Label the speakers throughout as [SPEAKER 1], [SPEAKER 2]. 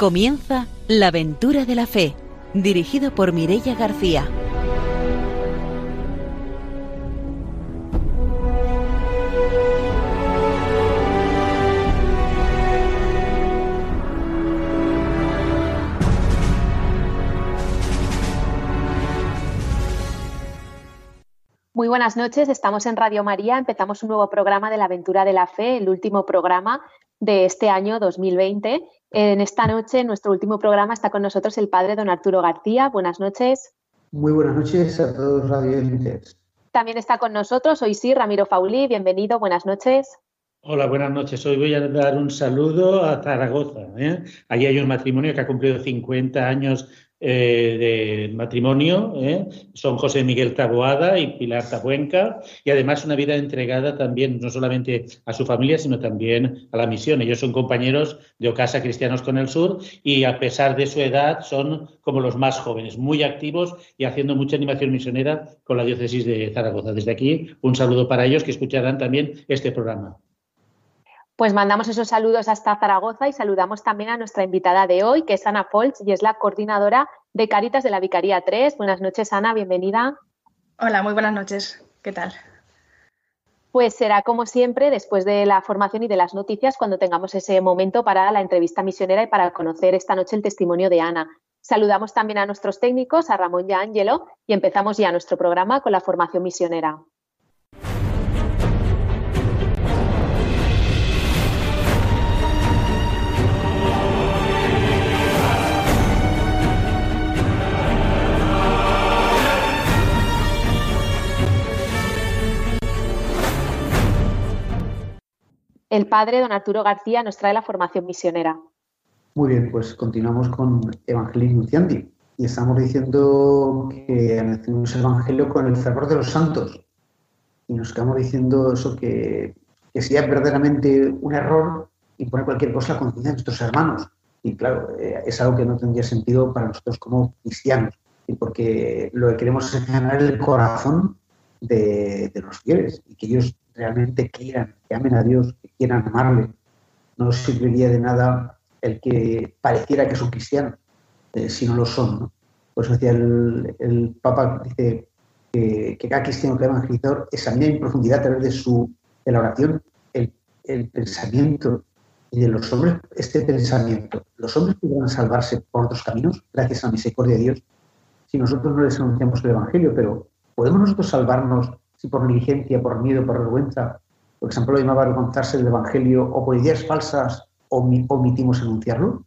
[SPEAKER 1] Comienza La aventura de la fe, dirigido por Mirella García.
[SPEAKER 2] Muy buenas noches, estamos en Radio María, empezamos un nuevo programa de la aventura de la fe, el último programa de este año 2020 en esta noche, en nuestro último programa, está con nosotros el padre don Arturo García. Buenas noches.
[SPEAKER 3] Muy buenas noches a todos los radioyentes.
[SPEAKER 2] También está con nosotros hoy sí Ramiro Faulí. Bienvenido, buenas noches.
[SPEAKER 4] Hola, buenas noches. Hoy voy a dar un saludo a Zaragoza. ¿eh? Allí hay un matrimonio que ha cumplido 50 años eh, de matrimonio, ¿eh? son José Miguel Taboada y Pilar Tabuenca, y además una vida entregada también no solamente a su familia, sino también a la misión. Ellos son compañeros de Ocasa Cristianos con el Sur y a pesar de su edad son como los más jóvenes, muy activos y haciendo mucha animación misionera con la diócesis de Zaragoza. Desde aquí, un saludo para ellos que escucharán también este programa.
[SPEAKER 2] Pues mandamos esos saludos hasta Zaragoza y saludamos también a nuestra invitada de hoy, que es Ana Folch y es la coordinadora de Caritas de la Vicaría 3. Buenas noches, Ana, bienvenida.
[SPEAKER 5] Hola, muy buenas noches. ¿Qué tal?
[SPEAKER 2] Pues será como siempre después de la formación y de las noticias cuando tengamos ese momento para la entrevista misionera y para conocer esta noche el testimonio de Ana. Saludamos también a nuestros técnicos, a Ramón y a Ángelo, y empezamos ya nuestro programa con la formación misionera. El padre don Arturo García nos trae la formación misionera.
[SPEAKER 3] Muy bien, pues continuamos con Evangelio Nunciandi y estamos diciendo que anunciamos el Evangelio con el fervor de los santos y nos quedamos diciendo eso que, que sería verdaderamente un error imponer cualquier cosa a la conciencia de nuestros hermanos. Y claro, eh, es algo que no tendría sentido para nosotros como cristianos, y porque lo que queremos es ganar el corazón de, de los fieles y que ellos realmente quieran, que amen a Dios, que quieran amarle. No serviría de nada el que pareciera que son cristianos, eh, si no lo son. ¿no? Por decía el, Papa, dice que, cada cristiano que evangelizador examina en profundidad a través de, su, de la oración el, el pensamiento y de los hombres, este pensamiento. Los hombres podrán salvarse por otros caminos, gracias a la misericordia de Dios, si nosotros no les anunciamos el Evangelio, pero ¿podemos nosotros salvarnos si por negligencia, por miedo, por vergüenza, por ejemplo, lo llamaba avergonzarse del Evangelio o por ideas falsas omitimos anunciarlo?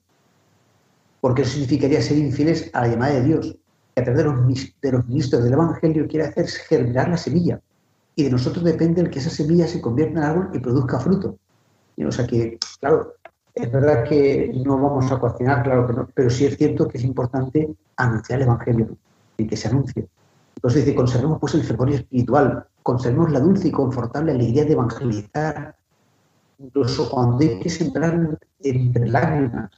[SPEAKER 3] Porque eso significaría ser infieles a la llamada de Dios. Que a través de los, de los ministros del Evangelio quiere hacer germinar la semilla. Y de nosotros depende el que esa semilla se convierta en árbol y produzca fruto. Y, o sea que, claro, es verdad que no vamos a cocinar, claro que no, pero sí es cierto que es importante anunciar el Evangelio y que se anuncie. Entonces dice, conservemos pues el fervor espiritual, conservemos la dulce y confortable alegría de evangelizar, incluso cuando hay que sembrar entre lágrimas.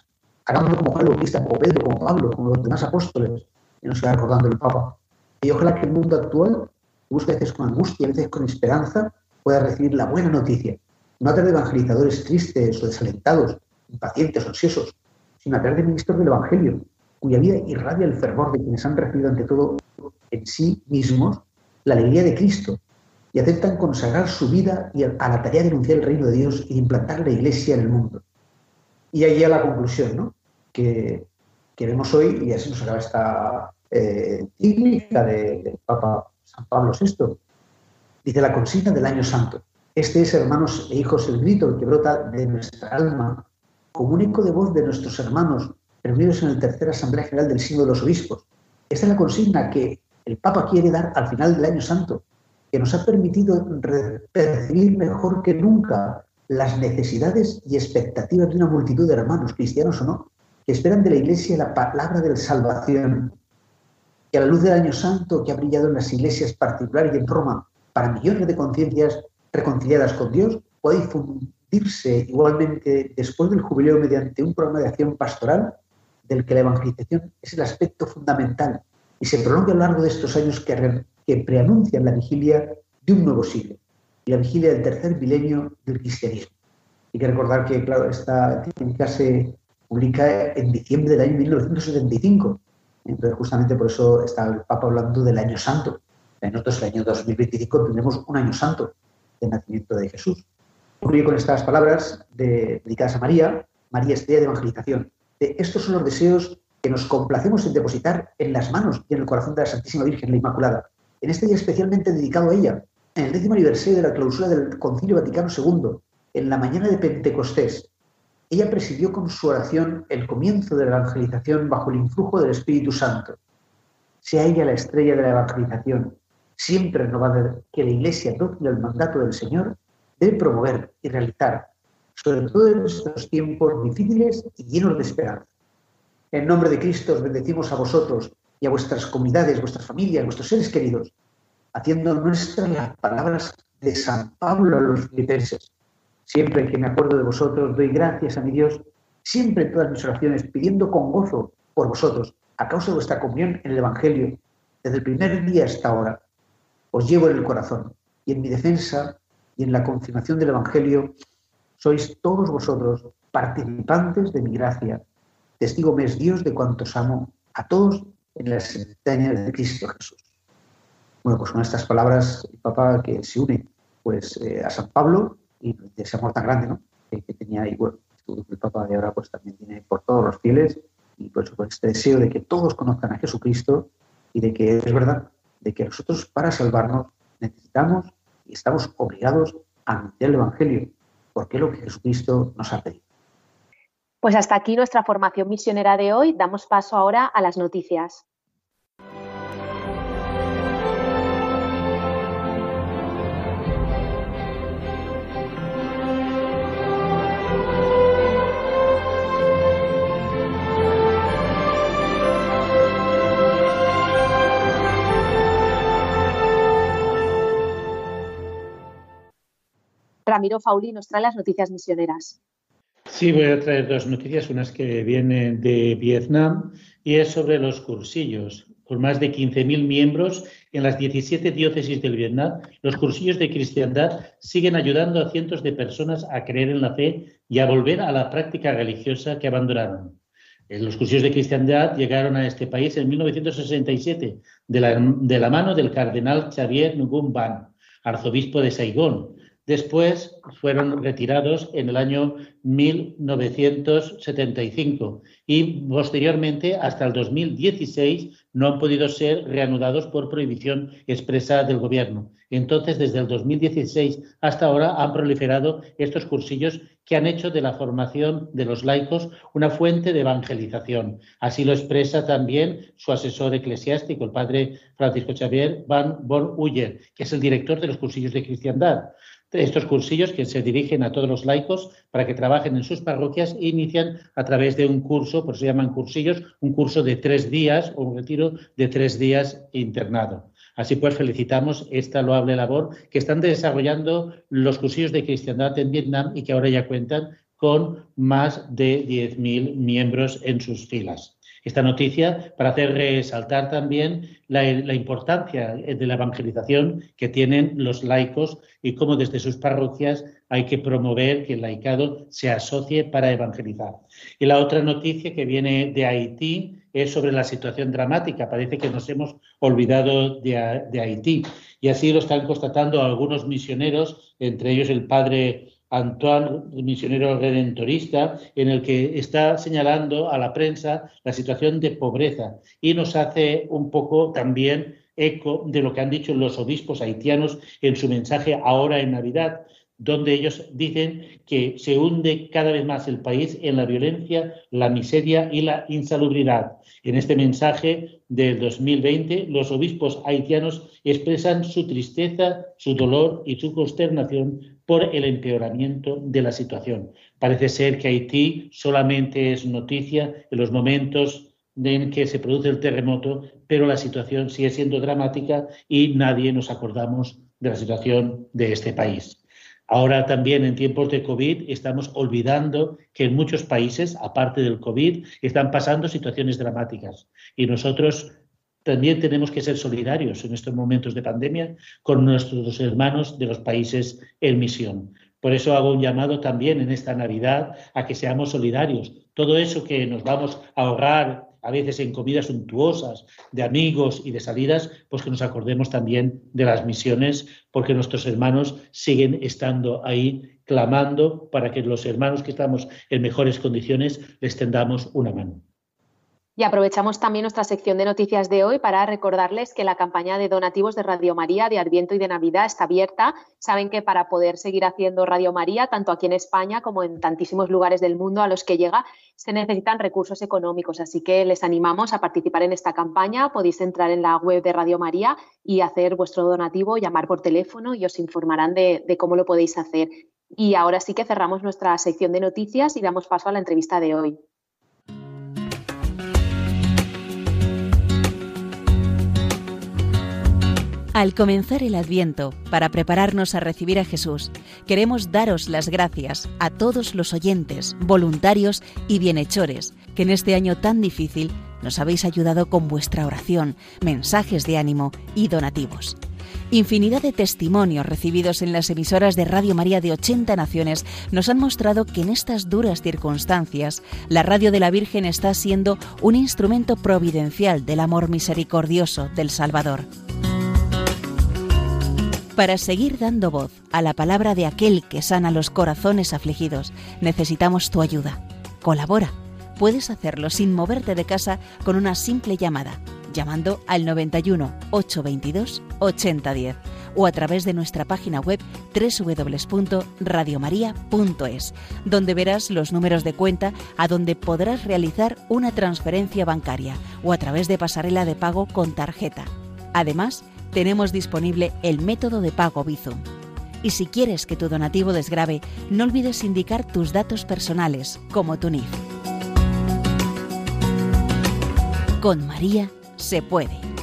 [SPEAKER 3] Hagámoslo como Juan Bautista, como Pedro, como Pablo, como los demás apóstoles, y nos queda recordando el Papa. Y ojalá que el mundo actual, busque a veces con angustia, a veces con esperanza, pueda recibir la buena noticia. No a través de evangelizadores tristes o desalentados, impacientes ansiosos, sino a través de ministros del Evangelio, cuya vida irradia el fervor de quienes han recibido ante todo en sí mismos la alegría de Cristo y aceptan consagrar su vida a la tarea de anunciar el reino de Dios y de implantar la iglesia en el mundo. Y ahí a la conclusión, ¿no? Que, que vemos hoy, y así nos acaba esta eh, del Papa San Pablo VI, dice la consigna del año santo. Este es, hermanos e hijos, el grito que brota de nuestra alma como un eco de voz de nuestros hermanos reunidos en la tercera Asamblea General del Signo de los Obispos. Esta es la consigna que el Papa quiere dar al final del año santo, que nos ha permitido percibir mejor que nunca las necesidades y expectativas de una multitud de hermanos, cristianos o no, que esperan de la Iglesia la palabra de salvación, que a la luz del año santo que ha brillado en las iglesias particulares y en Roma para millones de conciencias reconciliadas con Dios, puede difundirse igualmente después del jubileo mediante un programa de acción pastoral del que la evangelización es el aspecto fundamental y se prolonga a lo largo de estos años que, que preanuncian la vigilia de un nuevo siglo, y la vigilia del tercer milenio del cristianismo. Hay que recordar que, claro, esta tiene que publica en diciembre del año 1975. Entonces, justamente por eso está el Papa hablando del año santo. Nosotros, el año 2025, tenemos un año santo del nacimiento de Jesús. Concluye con estas palabras dedicadas a María, María estrella de evangelización. Estos son los deseos que nos complacemos en depositar en las manos y en el corazón de la Santísima Virgen, la Inmaculada. En este día especialmente dedicado a ella, en el décimo aniversario de la clausura del Concilio Vaticano II, en la mañana de Pentecostés, ella presidió con su oración el comienzo de la evangelización bajo el influjo del Espíritu Santo. Sea ella la estrella de la evangelización, siempre renovada que la Iglesia, dócil el mandato del Señor, debe promover y realizar, sobre todo en estos tiempos difíciles y llenos de esperanza. En nombre de Cristo os bendecimos a vosotros y a vuestras comunidades, vuestras familias, vuestros seres queridos, haciendo nuestras las palabras de San Pablo a los filipenses. Siempre que me acuerdo de vosotros, doy gracias a mi Dios, siempre en todas mis oraciones, pidiendo con gozo por vosotros, a causa de vuestra comunión en el Evangelio, desde el primer día hasta ahora. Os llevo en el corazón y en mi defensa y en la confirmación del Evangelio sois todos vosotros participantes de mi gracia. Testigo me es Dios de cuantos amo a todos en las entrañas de Cristo Jesús. Bueno, pues con estas palabras, el Papa que se une pues, eh, a San Pablo y de ese amor tan grande ¿no? que, tenía ahí, bueno, el Papa de ahora pues también tiene por todos los fieles y por eso este deseo de que todos conozcan a Jesucristo y de que es verdad, de que nosotros para salvarnos necesitamos y estamos obligados a anunciar el Evangelio, porque es lo que Jesucristo nos ha pedido.
[SPEAKER 2] Pues hasta aquí nuestra formación misionera de hoy. Damos paso ahora a las noticias. Ramiro Fauli nos trae las noticias misioneras.
[SPEAKER 4] Sí, voy a traer dos noticias, unas que vienen de Vietnam y es sobre los cursillos. Con más de 15.000 miembros en las 17 diócesis del Vietnam, los cursillos de cristiandad siguen ayudando a cientos de personas a creer en la fe y a volver a la práctica religiosa que abandonaron. Eh, los cursillos de cristiandad llegaron a este país en 1967 de la, de la mano del cardenal Xavier Nguyen Ban, arzobispo de Saigón, Después fueron retirados en el año 1975 y posteriormente hasta el 2016 no han podido ser reanudados por prohibición expresa del gobierno. Entonces, desde el 2016 hasta ahora han proliferado estos cursillos que han hecho de la formación de los laicos una fuente de evangelización. Así lo expresa también su asesor eclesiástico, el padre Francisco Xavier Van Born que es el director de los cursillos de cristiandad. Estos cursillos que se dirigen a todos los laicos para que trabajen en sus parroquias e inician a través de un curso, por eso se llaman cursillos, un curso de tres días o un retiro de tres días internado. Así pues, felicitamos esta loable labor que están desarrollando los cursillos de cristiandad en Vietnam y que ahora ya cuentan con más de 10.000 miembros en sus filas esta noticia para hacer resaltar también la, importancia de la evangelización que tienen los laicos y cómo desde sus parroquias hay que promover que el laicado se asocie para evangelizar. Y la otra noticia que viene de Haití es sobre la situación dramática. Parece que nos hemos olvidado de, de Haití. Y así lo están constatando algunos misioneros, entre ellos el padre Antoine, misionero redentorista, en el que está señalando a la prensa la situación de pobreza y nos hace un poco también eco de lo que han dicho los obispos haitianos en su mensaje ahora en Navidad, donde ellos dicen que se hunde cada vez más el país en la violencia, la miseria y la insalubridad. En este mensaje del 2020, los obispos haitianos expresan su tristeza, su dolor y su consternación por el empeoramiento de la situación. Parece ser que Haití solamente es noticia en los momentos en que se produce el terremoto, pero la situación sigue siendo dramática y nadie nos acordamos de la situación de este país. Ahora también en tiempos de COVID estamos olvidando que en muchos países, aparte del COVID, están pasando situaciones dramáticas. Y nosotros también tenemos que ser solidarios en estos momentos de pandemia con nuestros hermanos de los países en misión. Por eso hago un llamado también en esta Navidad a que seamos solidarios todo eso que nos vamos a ahorrar a veces en comidas suntuosas, de amigos y de salidas, pues que nos acordemos también de las misiones, porque nuestros hermanos siguen estando ahí clamando para que los hermanos que estamos en mejores condiciones les tendamos una mano.
[SPEAKER 2] Y aprovechamos también nuestra sección de noticias de hoy para recordarles que la campaña de donativos de Radio María de Adviento y de Navidad está abierta. Saben que para poder seguir haciendo Radio María, tanto aquí en España como en tantísimos lugares del mundo a los que llega, se necesitan recursos económicos. Así que les animamos a participar en esta campaña. Podéis entrar en la web de Radio María y hacer vuestro donativo, llamar por teléfono y os informarán de, cómo lo podéis hacer. Y ahora sí que cerramos nuestra sección de noticias y damos paso a la entrevista de hoy.
[SPEAKER 1] Al comenzar el Adviento, para prepararnos a recibir a Jesús, queremos daros las gracias a todos los oyentes, voluntarios y bienhechores que en este año tan difícil nos habéis ayudado con vuestra oración, mensajes de ánimo y donativos. Infinidad de testimonios recibidos en las emisoras de Radio María de 80 naciones nos han mostrado que en estas duras circunstancias la radio de la Virgen está siendo un instrumento providencial del amor misericordioso del Salvador. Para seguir dando voz a la palabra de aquel que sana los corazones afligidos, necesitamos tu ayuda. Colabora. Puedes hacerlo sin moverte de casa con una simple llamada, llamando al 91 822 8010 o a través de nuestra página web www.radiomaria.es, donde verás los números de cuenta a donde podrás realizar una transferencia bancaria o a través de pasarela de pago con tarjeta. Además, tenemos disponible el método de pago Bizum. Y si quieres que tu donativo desgrabe, no olvides indicar tus datos personales, como tu NIF. Con María se puede.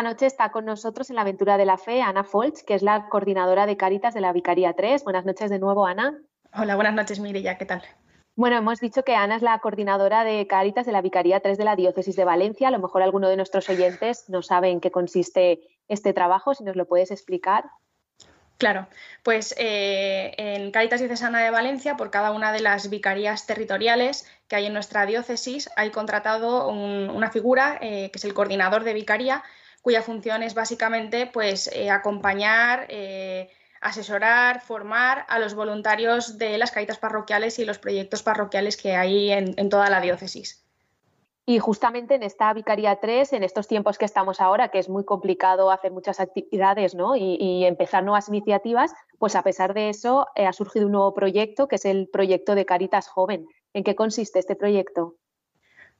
[SPEAKER 2] Esta noche está con nosotros en la aventura de la fe Ana Folch, que es la coordinadora de Caritas de la Vicaría 3. Buenas noches de nuevo, Ana.
[SPEAKER 5] Hola, buenas noches, Mireya, ¿qué tal?
[SPEAKER 2] Bueno, hemos dicho que Ana es la coordinadora de Caritas de la Vicaría 3 de la Diócesis de Valencia. A lo mejor alguno de nuestros oyentes no sabe en qué consiste este trabajo, si nos lo puedes explicar.
[SPEAKER 5] Claro, pues eh, en Caritas Diocesana de Valencia, por cada una de las vicarías territoriales que hay en nuestra diócesis, hay contratado una figura eh, que es el coordinador de vicaría, cuya función es básicamente pues, eh, acompañar, eh, asesorar, formar a los voluntarios de las caritas parroquiales y los proyectos parroquiales que hay en, toda la diócesis.
[SPEAKER 2] Y justamente en esta Vicaría 3, en estos tiempos que estamos ahora, que es muy complicado hacer muchas actividades ¿no? y, empezar nuevas iniciativas, pues a pesar de eso eh, ha surgido un nuevo proyecto que es el proyecto de Caritas Joven. ¿En qué consiste este proyecto?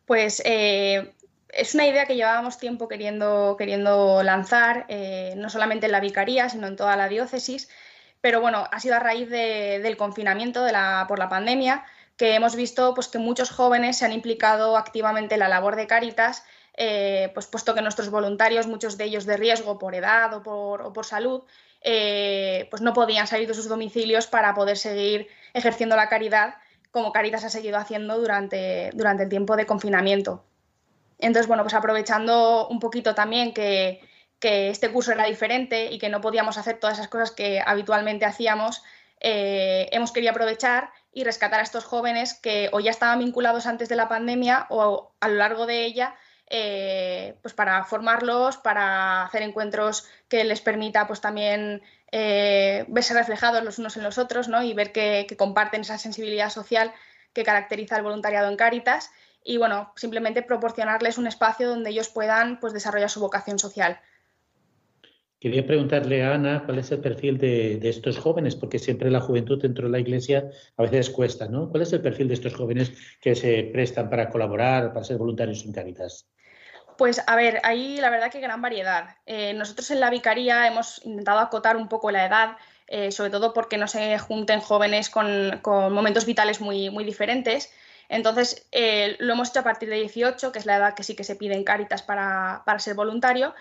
[SPEAKER 5] Pues eh, es una idea que llevábamos tiempo queriendo, queriendo lanzar, eh, no solamente en la Vicaría, sino en toda la diócesis. Pero bueno, ha sido a raíz del confinamiento por la pandemia que hemos visto pues, que muchos jóvenes se han implicado activamente en la labor de Cáritas, eh, pues, puesto que nuestros voluntarios, muchos de ellos de riesgo por edad o por, salud, eh, pues no podían salir de sus domicilios para poder seguir ejerciendo la caridad como Caritas ha seguido haciendo durante, durante el tiempo de confinamiento. Entonces, bueno, pues aprovechando un poquito también que, que este curso era diferente y que no podíamos hacer todas esas cosas que habitualmente hacíamos, eh, hemos querido aprovechar y rescatar a estos jóvenes que o ya estaban vinculados antes de la pandemia o a lo largo de ella, eh, pues para formarlos, para hacer encuentros que les permita pues también eh, verse reflejados los unos en los otros ¿no? y ver que, comparten esa sensibilidad social que caracteriza el voluntariado en Cáritas y bueno, simplemente proporcionarles un espacio donde ellos puedan pues, desarrollar su vocación social.
[SPEAKER 4] Quería preguntarle a Ana cuál es el perfil de, estos jóvenes, porque siempre la juventud dentro de la iglesia a veces cuesta, ¿no? ¿Cuál es el perfil de estos jóvenes que se prestan para colaborar, para ser voluntarios en Caritas?
[SPEAKER 5] Pues a ver, hay la verdad que gran variedad. Eh, nosotros en la vicaría hemos intentado acotar un poco la edad, eh, sobre todo porque no se junten jóvenes con, momentos vitales muy, muy diferentes. Entonces, eh, lo hemos hecho a partir de 18, que es la edad que sí que se pide en Cáritas para, para ser voluntario,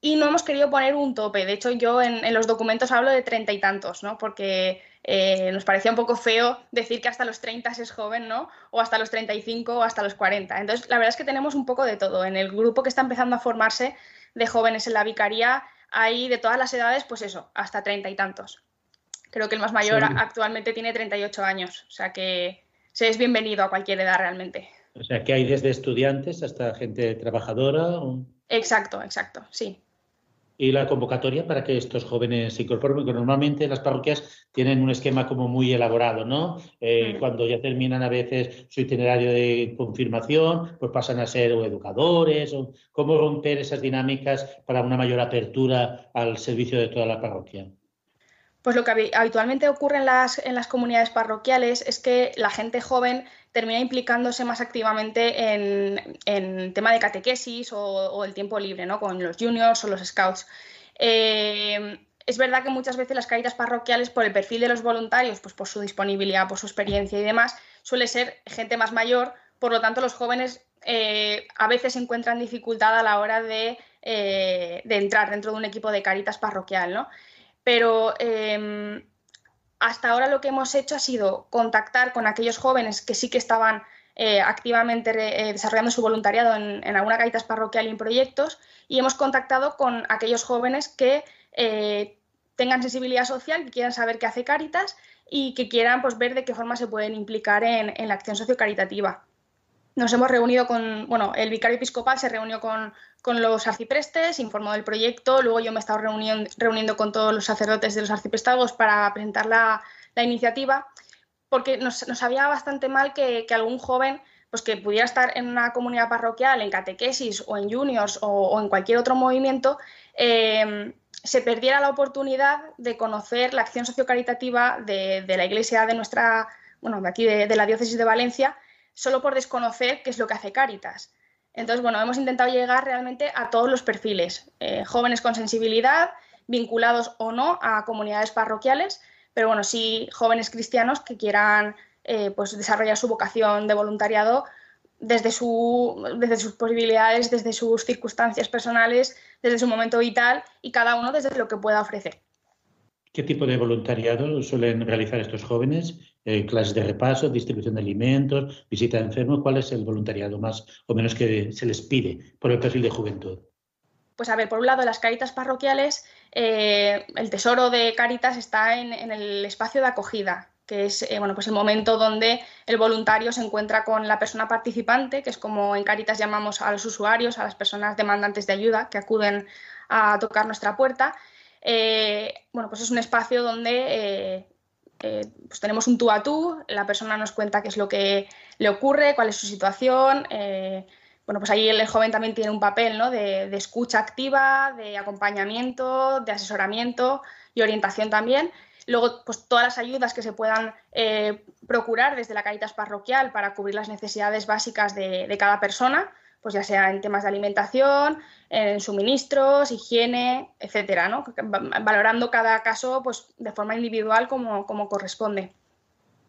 [SPEAKER 5] y no hemos querido poner un tope. De hecho, yo en, los documentos hablo de treinta y tantos, ¿no? Porque eh, nos parecía un poco feo decir que hasta los 30 es joven, ¿no? O hasta los 35 o hasta los 40. Entonces, la verdad es que tenemos un poco de todo. En el grupo que está empezando a formarse de jóvenes en la vicaría hay de todas las edades, pues eso, hasta treinta y tantos. Creo que el más mayor actualmente tiene 38 años, o sea que se es bienvenido a cualquier edad realmente.
[SPEAKER 4] O sea que hay desde estudiantes hasta gente trabajadora.
[SPEAKER 5] Exacto, exacto, sí
[SPEAKER 4] y la convocatoria para que estos jóvenes se incorporen, porque normalmente las parroquias tienen un esquema como muy elaborado, ¿no? Eh, mm. Cuando ya terminan a veces su itinerario de confirmación, pues pasan a ser educadores, o cómo romper esas dinámicas para una mayor apertura al servicio de toda la parroquia.
[SPEAKER 5] Pues lo que habitualmente ocurre en las, en las comunidades parroquiales es que la gente joven termina implicándose más activamente en, en tema de catequesis o, el tiempo libre, ¿no? Con los juniors o los scouts. Eh, es verdad que muchas veces las caritas parroquiales, por el perfil de los voluntarios, pues por su disponibilidad, por su experiencia y demás, suele ser gente más mayor, por lo tanto los jóvenes eh, a veces encuentran dificultad a la hora de, eh, de, entrar dentro de un equipo de caritas parroquial, ¿no? Pero hasta ahora lo que hemos hecho ha sido contactar con aquellos jóvenes que sí que estaban eh, activamente eh, desarrollando su voluntariado en, alguna Caritas parroquial y en proyectos y hemos contactado con aquellos jóvenes que eh, tengan sensibilidad social, que quieran saber qué hace Caritas y que quieran pues, ver de qué forma se pueden implicar en, en la acción sociocaritativa nos hemos reunido con, bueno, el vicario episcopal se reunió con, los arciprestes, informó del proyecto, luego yo me he estado reuniendo, reuniendo con todos los sacerdotes de los arciprestagos para presentar la, iniciativa, porque nos, sabía bastante mal que, algún joven pues que pudiera estar en una comunidad parroquial, en catequesis o en juniors o, en cualquier otro movimiento, eh, se perdiera la oportunidad de conocer la acción sociocaritativa de, de la iglesia de nuestra, bueno, de aquí de la diócesis de Valencia, solo por desconocer qué es lo que hace Cáritas. Entonces, bueno, hemos intentado llegar realmente a todos los perfiles, eh, jóvenes con sensibilidad, vinculados o no a comunidades parroquiales, pero bueno, sí jóvenes cristianos que quieran eh, pues desarrollar su vocación de voluntariado desde, su, desde sus posibilidades, desde sus circunstancias personales, desde su momento vital y cada uno desde lo que pueda ofrecer.
[SPEAKER 4] ¿Qué tipo de voluntariado suelen realizar estos jóvenes? Eh, clases de repaso, distribución de alimentos, visita de enfermos. ¿Cuál es el voluntariado más o menos que se les pide por el perfil de juventud?
[SPEAKER 5] Pues a ver, por un lado, las caritas parroquiales, eh, el tesoro de Caritas está en, el espacio de acogida, que es eh, bueno, pues el momento donde el voluntario se encuentra con la persona participante, que es como en Caritas llamamos a los usuarios, a las personas demandantes de ayuda que acuden a tocar nuestra puerta. Bueno, pues es un espacio donde eh, pues tenemos un tú a tú, la persona nos cuenta qué es lo que le ocurre, cuál es su situación, eh, bueno, pues ahí el joven también tiene un papel ¿no? de, escucha activa, de acompañamiento, de asesoramiento y orientación también. Luego, pues todas las ayudas que se puedan eh, procurar desde la Caritas Parroquial para cubrir las necesidades básicas de, cada persona, pues ya sea en temas de alimentación, en suministros, higiene, etcétera, ¿no? valorando cada caso pues, de forma individual como, como corresponde.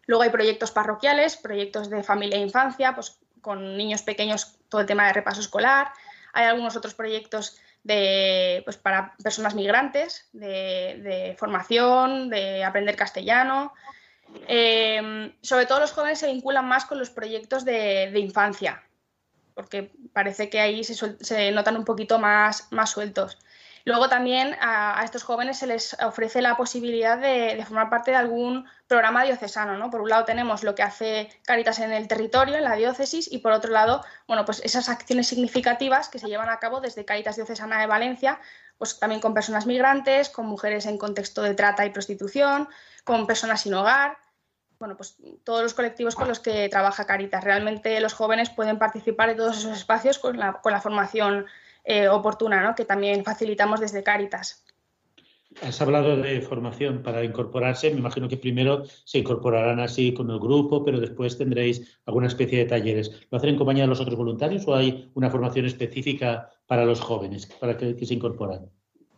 [SPEAKER 5] Luego hay proyectos parroquiales, proyectos de familia e infancia, pues con niños pequeños todo el tema de repaso escolar. Hay algunos otros proyectos de, pues, para personas migrantes, de, formación, de aprender castellano. Em, sobre todo los jóvenes se vinculan más con los proyectos de, infancia, porque parece que ahí se, notan un poquito más, más sueltos. Luego también a, estos jóvenes se les ofrece la posibilidad de, formar parte de algún programa diocesano, ¿no? Por un lado tenemos lo que hace Caritas en el territorio, en la diócesis, y por otro lado, bueno, pues esas acciones significativas que se llevan a cabo desde Caritas Diocesana de Valencia, pues también con personas migrantes, con mujeres en contexto de trata y prostitución, con personas sin hogar, bueno, pues todos los colectivos con los que trabaja Caritas. Realmente los jóvenes pueden participar en todos esos espacios con la, con la formación eh, oportuna, ¿no? que también facilitamos desde Cáritas.
[SPEAKER 4] Has hablado de formación para incorporarse. Me imagino que primero se incorporarán así con el grupo, pero después tendréis alguna especie de talleres. ¿Lo hacen en compañía de los otros voluntarios o hay una formación específica para los jóvenes, para que se incorporan?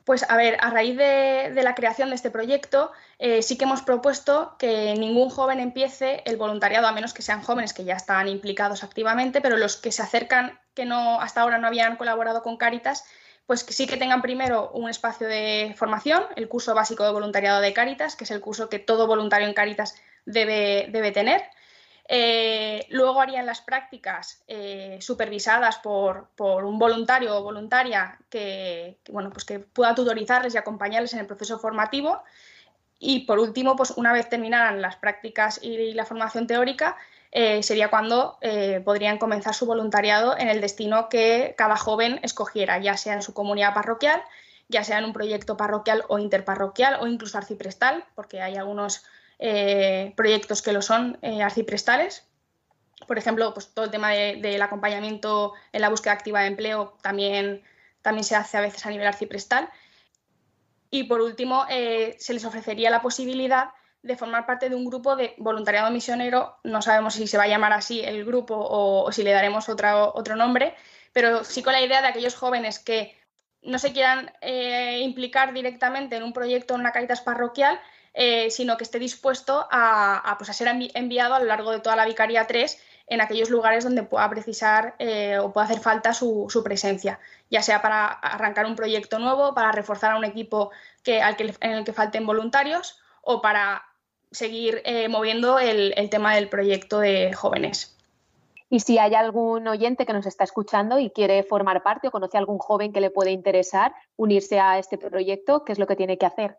[SPEAKER 5] Pues a ver, a raíz de, la creación de este proyecto, eh, sí que hemos propuesto que ningún joven empiece el voluntariado, a menos que sean jóvenes que ya están implicados activamente, pero los que se acercan, que no hasta ahora no habían colaborado con Cáritas, pues sí que tengan primero un espacio de formación, el curso básico de voluntariado de Cáritas, que es el curso que todo voluntario en Cáritas debe, debe tener. Eh, luego harían las prácticas eh, supervisadas por, un voluntario o voluntaria que, bueno, pues que pueda tutorizarles y acompañarles en el proceso formativo. Y por último, pues una vez terminaran las prácticas y la formación teórica, eh, sería cuando podrían comenzar su voluntariado en el destino que cada joven escogiera, ya sea en su comunidad parroquial, ya sea en un proyecto parroquial o interparroquial o incluso arciprestal, porque hay algunos eh, proyectos que lo son eh, arciprestales. Por ejemplo, pues todo el tema del acompañamiento en la búsqueda activa de empleo también, también se hace a veces a nivel arciprestal. Y por último, eh, se les ofrecería la posibilidad de formar parte de un grupo de voluntariado misionero. No sabemos si se va a llamar así el grupo o, si le daremos otro nombre, pero sí con la idea de aquellos jóvenes que no se quieran implicar directamente en un proyecto en una caritas parroquial, eh, sino que esté dispuesto a, pues, ser enviado a lo largo de toda la Vicaría 3 en aquellos lugares donde pueda precisar eh, o pueda hacer falta su, presencia, ya sea para arrancar un proyecto nuevo, para reforzar a un equipo que, en el que falten voluntarios o para seguir eh, moviendo el, el tema del proyecto de jóvenes.
[SPEAKER 2] Y si hay algún oyente que nos está escuchando y quiere formar parte o conoce a algún joven que le puede interesar unirse a este proyecto, ¿qué es lo que tiene que hacer?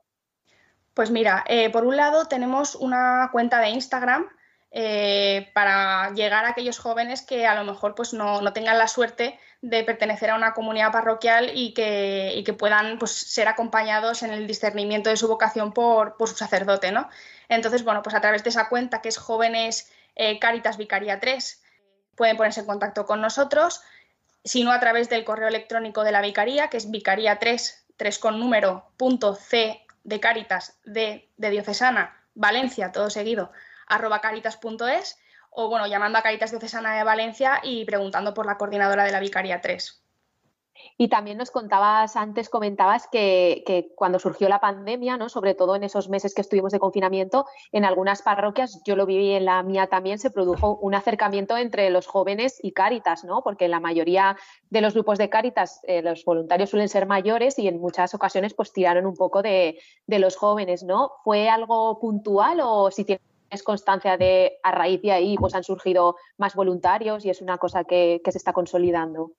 [SPEAKER 5] Pues mira, eh, por un lado tenemos una cuenta de Instagram eh, para llegar a aquellos jóvenes que a lo mejor pues, no, tengan la suerte de pertenecer a una comunidad parroquial y que, que puedan pues, ser acompañados en el discernimiento de su vocación por, su sacerdote. ¿no? Entonces, bueno, pues a través de esa cuenta que es Jóvenes eh, Caritas Vicaría 3, pueden ponerse en contacto con nosotros, sino a través del correo electrónico de la Vicaría, que es vicaría 3, 3 con número, punto C de Cáritas de, Diocesana, Valencia, todo seguido, arroba caritas.es o bueno, llamando a Caritas Diocesana de Valencia y preguntando por la coordinadora de la Vicaría 3.
[SPEAKER 2] Y también nos contabas antes, comentabas que, cuando surgió la pandemia, ¿no? sobre todo en esos meses que estuvimos de confinamiento, en algunas parroquias, yo lo viví en la mía también, se produjo un acercamiento entre los jóvenes y Cáritas, ¿no? porque en la mayoría de los grupos de Cáritas eh, los voluntarios suelen ser mayores y en muchas ocasiones pues tiraron un poco de, los jóvenes. ¿no? ¿Fue algo puntual o si tienes constancia de a raíz de ahí pues han surgido más voluntarios y es una cosa que se está consolidando?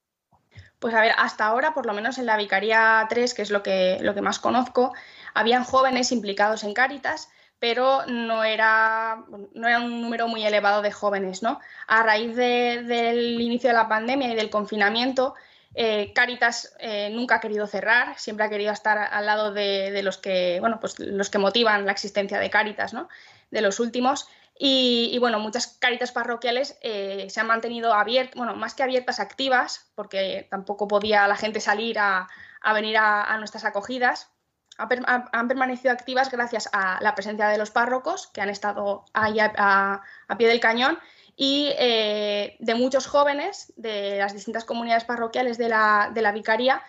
[SPEAKER 5] Pues a ver, hasta ahora, por lo menos en la Vicaría 3, que es lo que, lo que más conozco, habían jóvenes implicados en Cáritas, pero no era, no era un número muy elevado de jóvenes, ¿no? A raíz del inicio de la pandemia y del confinamiento, eh, Cáritas eh, nunca ha querido cerrar, siempre ha querido estar al lado de, los, que, bueno, pues los que motivan la existencia de Cáritas, ¿no? de los últimos. Y, bueno, muchas caritas parroquiales eh, se han mantenido abiertas, bueno, más que abiertas, activas, porque tampoco podía la gente salir a, venir a, nuestras acogidas. Han, permanecido activas gracias a la presencia de los párrocos que han estado ahí a, pie del cañón y eh, de muchos jóvenes de las distintas comunidades parroquiales de la, de la vicaría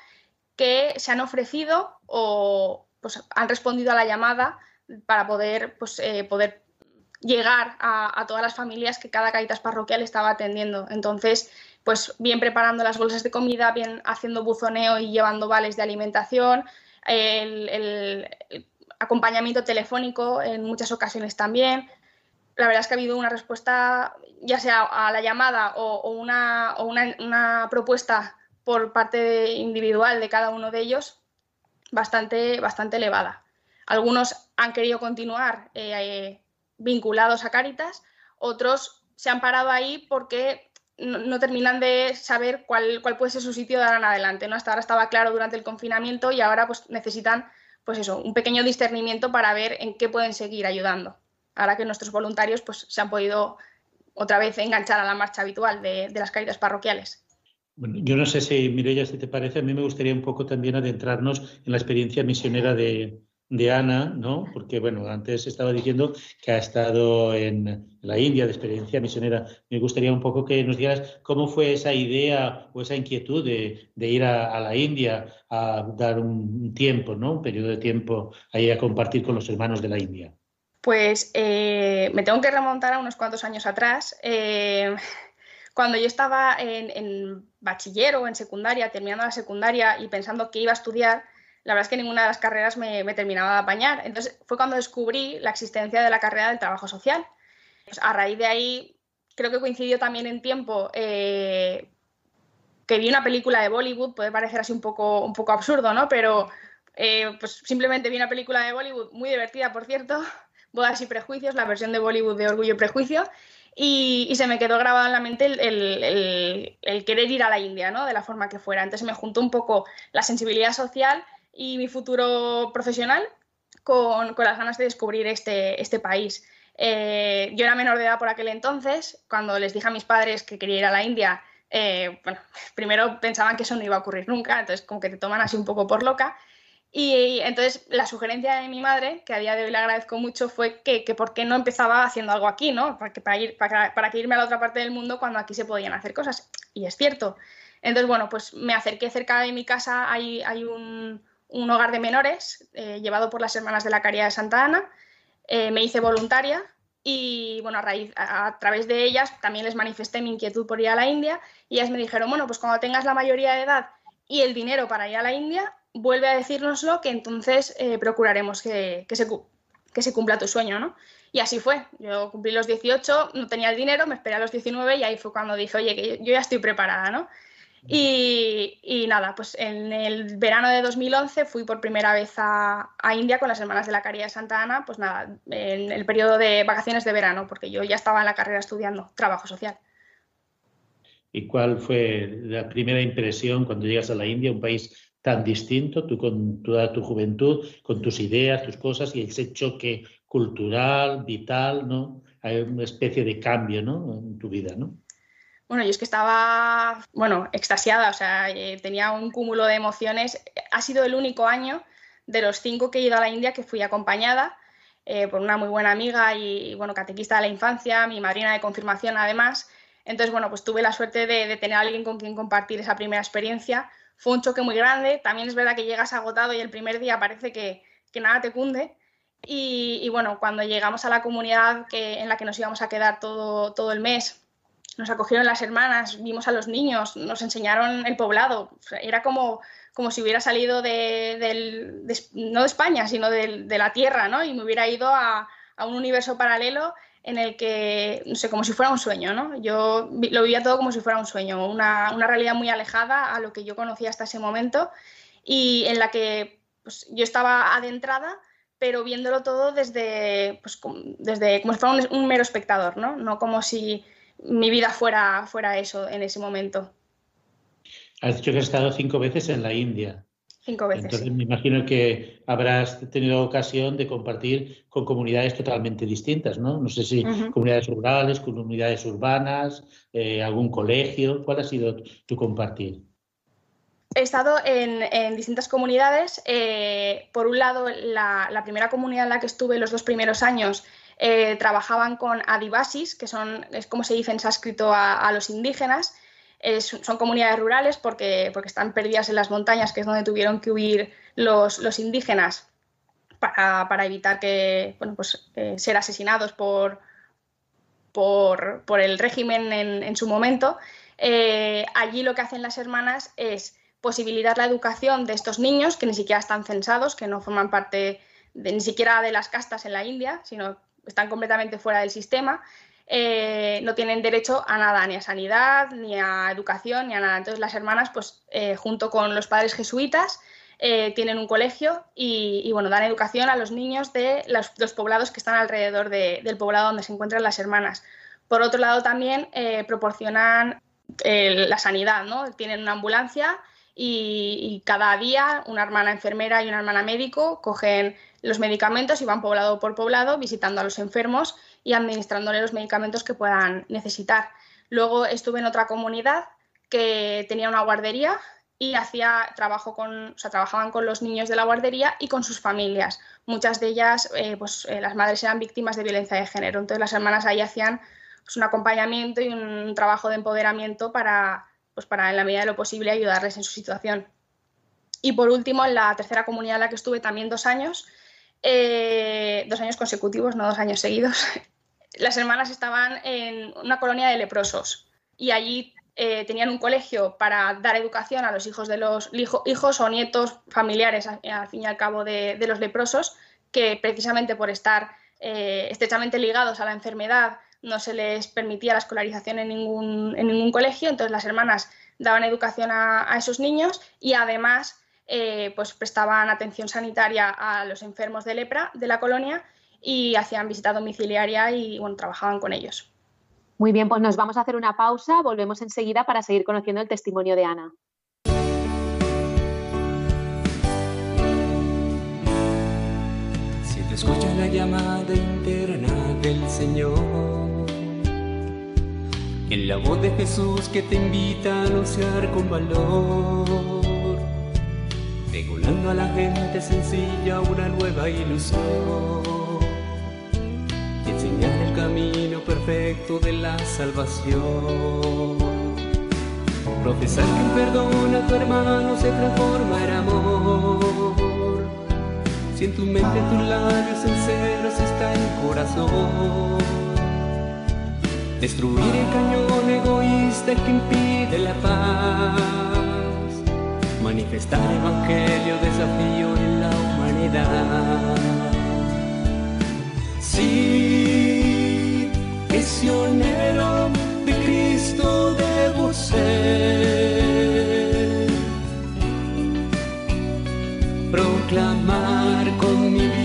[SPEAKER 5] que se han ofrecido o pues, han respondido a la llamada para poder, pues, eh, poder llegar a, todas las familias que cada Caritas parroquial estaba atendiendo. Entonces, pues bien preparando las bolsas de comida, bien haciendo buzoneo y llevando vales de alimentación, el, acompañamiento telefónico en muchas ocasiones también. La verdad es que ha habido una respuesta, ya sea a la llamada o, una, una, propuesta por parte individual de cada uno de ellos, bastante, bastante elevada. Algunos han querido continuar eh, vinculados a Cáritas, otros se han parado ahí porque no, terminan de saber cuál, cuál, puede ser su sitio de ahora en adelante. ¿no? Hasta ahora estaba claro durante el confinamiento y ahora pues, necesitan pues eso, un pequeño discernimiento para ver en qué pueden seguir ayudando. Ahora que nuestros voluntarios pues, se han podido otra vez enganchar a la marcha habitual de, las Cáritas parroquiales.
[SPEAKER 4] Bueno, yo no sé si, Mireya, si te parece, a mí me gustaría un poco también adentrarnos en la experiencia misionera de, de Ana, ¿no? Porque, bueno, antes estaba diciendo que ha estado en la India de experiencia misionera. Me gustaría un poco que nos digas cómo fue esa idea o esa inquietud de, ir a, la India a dar un tiempo, ¿no? Un periodo de tiempo ahí a compartir con los hermanos de la India.
[SPEAKER 5] Pues eh, me tengo que remontar a unos cuantos años atrás. Eh, cuando yo estaba en, en bachiller o en secundaria, terminando la secundaria y pensando que iba a estudiar, la verdad es que ninguna de las carreras me, terminaba de apañar. Entonces fue cuando descubrí la existencia de la carrera del trabajo social. Pues a raíz de ahí, creo que coincidió también en tiempo eh, que vi una película de Bollywood, puede parecer así un poco, un poco absurdo, ¿no? Pero eh, pues simplemente vi una película de Bollywood muy divertida, por cierto, Bodas y Prejuicios, la versión de Bollywood de Orgullo y Prejuicio, y, se me quedó grabado en la mente el, el, querer ir a la India, ¿no? De la forma que fuera. Entonces me juntó un poco la sensibilidad social y mi futuro profesional con, con las ganas de descubrir este, este país. Eh, yo era menor de edad por aquel entonces, cuando les dije a mis padres que quería ir a la India, eh, bueno, primero pensaban que eso no iba a ocurrir nunca, entonces como que te toman así un poco por loca. Y, entonces la sugerencia de mi madre, que a día de hoy le agradezco mucho, fue que, que por qué no empezaba haciendo algo aquí, ¿no? Para que, para, ir, para, para que irme a la otra parte del mundo cuando aquí se podían hacer cosas. Y es cierto. Entonces, bueno, pues me acerqué cerca de mi casa, hay, hay un, un hogar de menores eh, llevado por las Hermanas de la Caridad de Santa Ana. Eh, me hice voluntaria y bueno, a, raíz, a, través de ellas también les manifesté mi inquietud por ir a la India y ellas me dijeron, bueno, pues cuando tengas la mayoría de edad y el dinero para ir a la India, vuelve a decírnoslo que entonces eh, procuraremos que, se, que se cumpla tu sueño, ¿no? Y así fue. Yo cumplí los 18, no tenía el dinero, me esperé a los 19 y ahí fue cuando dije, oye, que yo ya estoy preparada, ¿no? Y, nada, pues en el verano de 2011 fui por primera vez a, India con las Hermanas de la Caridad de Santa Ana, pues nada, en el periodo de vacaciones de verano, porque yo ya estaba en la carrera estudiando trabajo social.
[SPEAKER 4] ¿Y cuál fue la primera impresión cuando llegas a la India, un país tan distinto, tú con toda tu juventud, con tus ideas, tus cosas y ese choque cultural, vital, ¿no? Hay una especie de cambio, ¿no? En tu vida, ¿no?
[SPEAKER 5] Bueno, yo es que estaba, bueno, extasiada, o sea, eh, tenía un cúmulo de emociones. Ha sido el único año de los cinco que he ido a la India que fui acompañada eh, por una muy buena amiga y, bueno, catequista de la infancia, mi madrina de confirmación además. Entonces, bueno, pues tuve la suerte de, tener a alguien con quien compartir esa primera experiencia. Fue un choque muy grande. También es verdad que llegas agotado y el primer día parece que, nada te cunde. Y, bueno, cuando llegamos a la comunidad que, en la que nos íbamos a quedar todo, todo el mes, nos acogieron las hermanas, vimos a los niños, nos enseñaron el poblado. Era como, como si hubiera salido de, no de España, sino de, la tierra, ¿no? Y me hubiera ido a, un universo paralelo en el que, no sé, como si fuera un sueño, ¿no? Yo lo vivía todo como si fuera un sueño, una, realidad muy alejada a lo que yo conocía hasta ese momento y en la que pues, yo estaba adentrada, pero viéndolo todo desde, pues, desde como si fuera un, un mero espectador, ¿no? No como si mi vida fuera, fuera eso en ese momento.
[SPEAKER 4] Has dicho que has estado cinco veces en la India.
[SPEAKER 5] Cinco veces.
[SPEAKER 4] Entonces me imagino que habrás tenido ocasión de compartir con comunidades totalmente distintas, ¿no? No sé si comunidades rurales, comunidades urbanas, eh, algún colegio. ¿Cuál ha sido tu compartir?
[SPEAKER 5] He estado en, distintas comunidades. Eh, por un lado, la, primera comunidad en la que estuve los dos primeros años eh, trabajaban con adivasis, que son, es como se dice en sánscrito a los indígenas son comunidades rurales porque, porque están perdidas en las montañas, que es donde tuvieron que huir los, indígenas para, evitar que, bueno, pues, eh, ser asesinados por, por, el régimen en, su momento. Eh, allí lo que hacen las hermanas es posibilitar la educación de estos niños que ni siquiera están censados, que no forman parte ni siquiera de las castas en la India, sino están completamente fuera del sistema. Eh, no tienen derecho a nada, ni a sanidad, ni a educación, ni a nada. Entonces las hermanas, pues eh, junto con los padres jesuitas, eh, tienen un colegio y, bueno, dan educación a los niños de los, poblados que están alrededor del poblado donde se encuentran las hermanas. Por otro lado, también proporcionan la sanidad, ¿no? Tienen una ambulancia y, cada día una hermana enfermera y una hermana médico cogen los medicamentos y van poblado por poblado visitando a los enfermos y administrándole los medicamentos que puedan necesitar. Luego estuve en otra comunidad que tenía una guardería y hacía trabajo con, o sea, trabajaban con los niños de la guardería y con sus familias. Muchas de ellas, eh, pues eh, las madres eran víctimas de violencia de género. Entonces las hermanas ahí hacían pues, un acompañamiento y un trabajo de empoderamiento para, pues, para, en la medida de lo posible, ayudarles en su situación. Y por último, en la tercera comunidad en la que estuve también dos años, eh, dos años consecutivos, no dos años seguidos, las hermanas estaban en una colonia de leprosos y allí eh, tenían un colegio para dar educación a los hijos de los hijos o nietos familiares, al fin y al cabo, de, los leprosos, que precisamente por estar eh, estrechamente ligados a la enfermedad no se les permitía la escolarización en ningún, en ningún colegio, entonces las hermanas daban educación a, esos niños y además eh, pues prestaban atención sanitaria a los enfermos de lepra de la colonia y hacían visita domiciliaria y bueno, trabajaban con ellos.
[SPEAKER 2] Muy bien, pues nos vamos a hacer una pausa, volvemos enseguida para seguir conociendo el testimonio de Ana.
[SPEAKER 6] Si te escucha la llamada interna del Señor, en la voz de Jesús que te invita a anunciar con valor, regulando a la gente sencilla una nueva ilusión enseñar el camino perfecto de la salvación. Profesar que el perdón a tu hermano se transforma en amor. Si en tu mente, tus labios sinceros está el corazón. Destruir el cañón egoísta que impide la paz. Manifestar el evangelio, desafío en la humanidad. Sí, misionero de Cristo debo ser. Proclamar con mi vida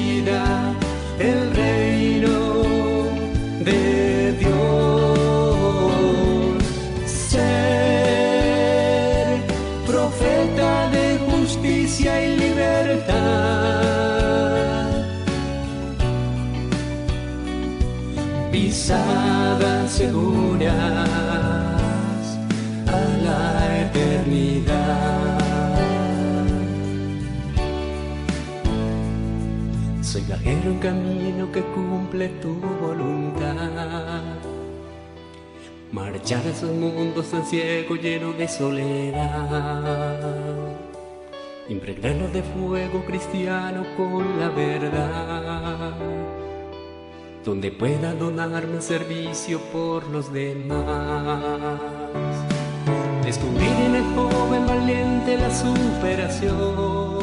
[SPEAKER 6] seguras a la eternidad. Soy viajero en camino que cumple tu voluntad. Marchar a esos mundos tan ciego lleno de soledad. Impregnarlo de fuego cristiano con la verdad donde pueda donarme servicio por los demás. Descubrir el joven valiente la superación.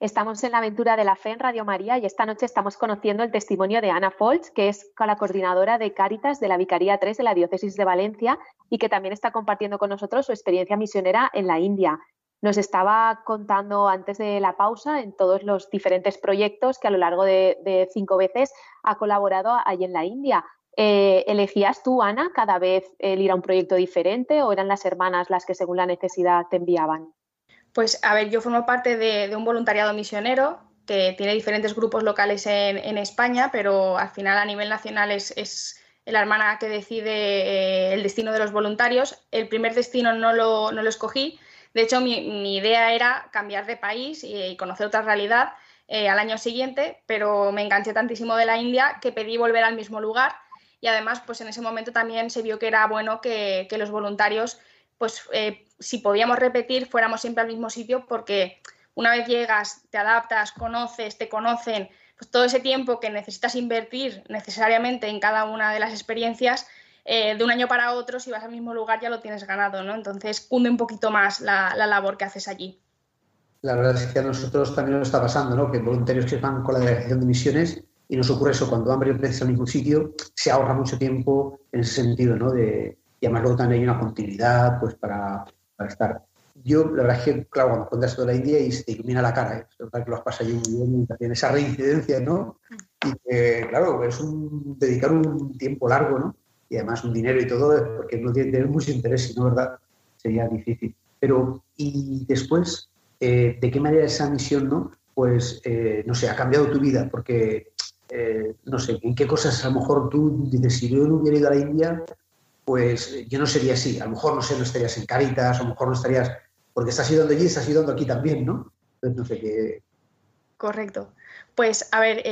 [SPEAKER 2] Estamos en la aventura de la fe en Radio María y esta noche estamos conociendo el testimonio de Ana Folch, que es la coordinadora de Cáritas de la Vicaría 3 de la Diócesis de Valencia y que también está compartiendo con nosotros su experiencia misionera en la India nos estaba contando antes de la pausa en todos los diferentes proyectos que a lo largo de, cinco veces ha colaborado allí en la India. Eh, ¿Elegías tú, Ana, cada vez el ir a un proyecto diferente o eran las hermanas las que según la necesidad te enviaban?
[SPEAKER 5] Pues a ver, yo formo parte de, un voluntariado misionero que tiene diferentes grupos locales en, España, pero al final a nivel nacional es, la hermana que decide eh, el destino de los voluntarios. El primer destino no lo, no lo escogí. De hecho, mi, idea era cambiar de país y, conocer otra realidad eh, al año siguiente, pero me enganché tantísimo de la India que pedí volver al mismo lugar. Y además pues en ese momento también se vio que era bueno que, los voluntarios pues eh, si podíamos repetir fuéramos siempre al mismo sitio porque una vez llegas, te adaptas, conoces, te conocen, pues todo ese tiempo que necesitas invertir necesariamente en cada una de las experiencias, eh, de un año para otro, si vas al mismo lugar ya lo tienes ganado, ¿no? Entonces cunde un poquito más la, labor que haces allí.
[SPEAKER 3] La verdad es que a nosotros también nos está pasando, ¿no? Que voluntarios que van con la delegación de misiones y nos ocurre eso, cuando hambre varios al mismo sitio, se ahorra mucho tiempo en ese sentido, ¿no? De, y además luego también hay una continuidad, pues, para, para estar. Yo, la verdad es que, claro, cuando cuentas toda la India y se te ilumina la cara, ¿eh? es verdad que lo has pasado muy bien, también esa reincidencia, ¿no? Y que, claro, es un, dedicar un tiempo largo, ¿no? Y además un dinero y todo, porque no tiene mucho interés, si no, ¿verdad? Sería difícil. Pero, y después, eh, ¿de qué manera esa misión, ¿no? Pues, eh, no sé, ha cambiado tu vida, porque eh, no sé, en qué cosas a lo mejor tú dices, si yo no hubiera ido a la India, pues yo no sería así. A lo mejor, no sé, no estarías en Caritas, a lo mejor no estarías, porque estás ayudando allí, estás ayudando aquí también, ¿no? Entonces, no sé qué.
[SPEAKER 5] Correcto. Pues, a ver,